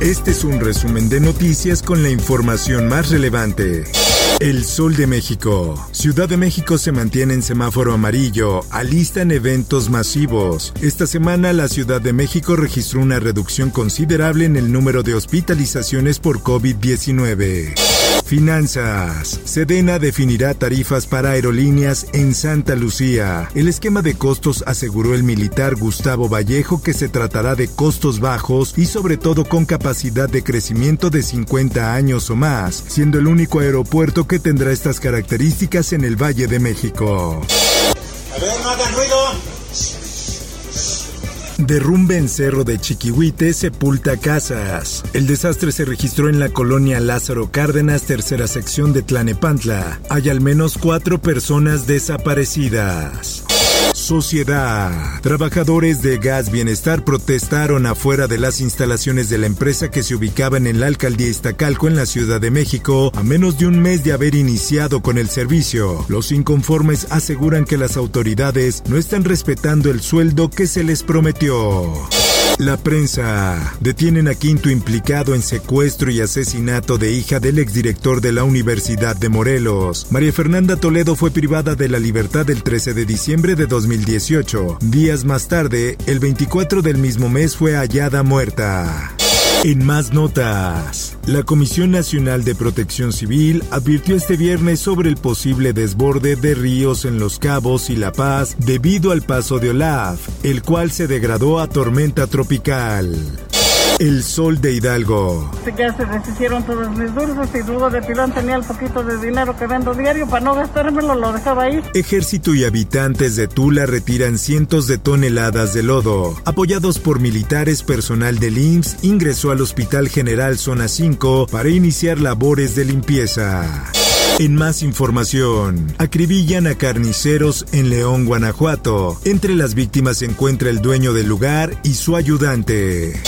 Este es un resumen de noticias con la información más relevante. El Sol de México. Ciudad de México se mantiene en semáforo amarillo, alistan eventos masivos. Esta semana la Ciudad de México registró una reducción considerable en el número de hospitalizaciones por COVID-19. Finanzas. Sedena definirá tarifas para aerolíneas en Santa Lucía. El esquema de costos aseguró el militar Gustavo Vallejo que se tratará de costos bajos y sobre todo con capacidad de crecimiento de 50 años o más, siendo el único aeropuerto que tendrá estas características en el Valle de México. A ver, no hagan ruido. Derrumbe en Cerro de Chiquihuite sepulta casas. El desastre se registró en la colonia Lázaro Cárdenas, tercera sección de Tlanepantla. Hay al menos cuatro personas desaparecidas. Sociedad. Trabajadores de Gas Bienestar protestaron afuera de las instalaciones de la empresa que se ubicaban en la alcaldía Iztacalco en la Ciudad de México a menos de un mes de haber iniciado con el servicio. Los inconformes aseguran que las autoridades no están respetando el sueldo que se les prometió. La prensa. Detienen a quinto implicado en secuestro y asesinato de hija del exdirector de la Universidad de Morelos. María Fernanda Toledo fue privada de la libertad el 13 de diciembre de 2018. Días más tarde, el 24 del mismo mes fue hallada muerta. En más notas, la Comisión Nacional de Protección Civil advirtió este viernes sobre el posible desborde de ríos en Los Cabos y La Paz debido al paso de Olaf, el cual se degradó a tormenta tropical. El sol de Hidalgo. Ya se deshicieron todos mis dulces y dudo de pilón tenía el poquito de dinero que vendo diario para no gastármelo, lo dejaba ahí. Ejército y habitantes de Tula retiran cientos de toneladas de lodo. Apoyados por militares, personal del IMSS ingresó al Hospital General Zona 5 para iniciar labores de limpieza. En más información, acribillan a carniceros en León, Guanajuato. Entre las víctimas se encuentra el dueño del lugar y su ayudante.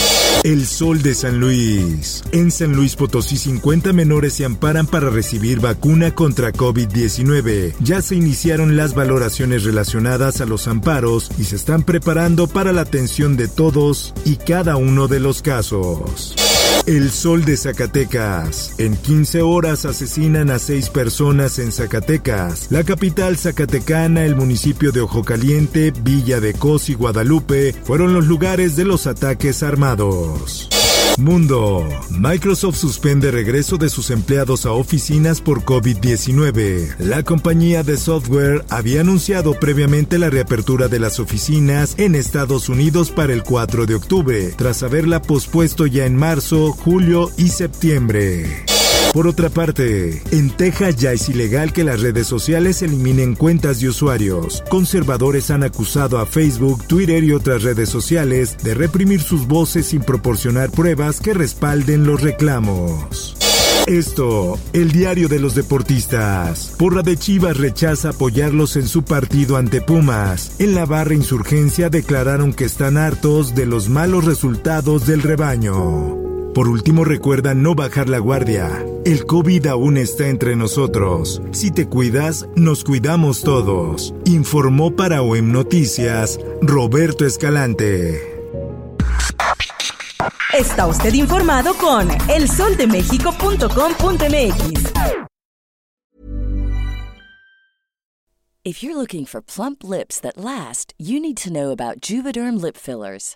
El Sol de San Luis. En San Luis Potosí 50 menores se amparan para recibir vacuna contra COVID-19. Ya se iniciaron las valoraciones relacionadas a los amparos y se están preparando para la atención de todos y cada uno de los casos. El Sol de Zacatecas. En 15 horas asesinan a seis personas en Zacatecas. La capital zacatecana, el municipio de Ojo Caliente, Villa de Cos y Guadalupe fueron los lugares de los ataques armados. Mundo. Microsoft suspende regreso de sus empleados a oficinas por COVID-19. La compañía de software había anunciado previamente la reapertura de las oficinas en Estados Unidos para el 4 de octubre, tras haberla pospuesto ya en marzo, julio y septiembre. Por otra parte, en Texas ya es ilegal que las redes sociales eliminen cuentas de usuarios. Conservadores han acusado a Facebook, Twitter y otras redes sociales de reprimir sus voces sin proporcionar pruebas que respalden los reclamos. Esto, el diario de los deportistas. Porra de Chivas rechaza apoyarlos en su partido ante Pumas. En la barra insurgencia declararon que están hartos de los malos resultados del rebaño. Por último, recuerda no bajar la guardia. El COVID aún está entre nosotros. Si te cuidas, nos cuidamos todos. Informó para OEM Noticias Roberto Escalante. Está usted informado con elsoldemexico.com.mx. If you're looking for plump lips that last, you need to know about Juvederm lip fillers.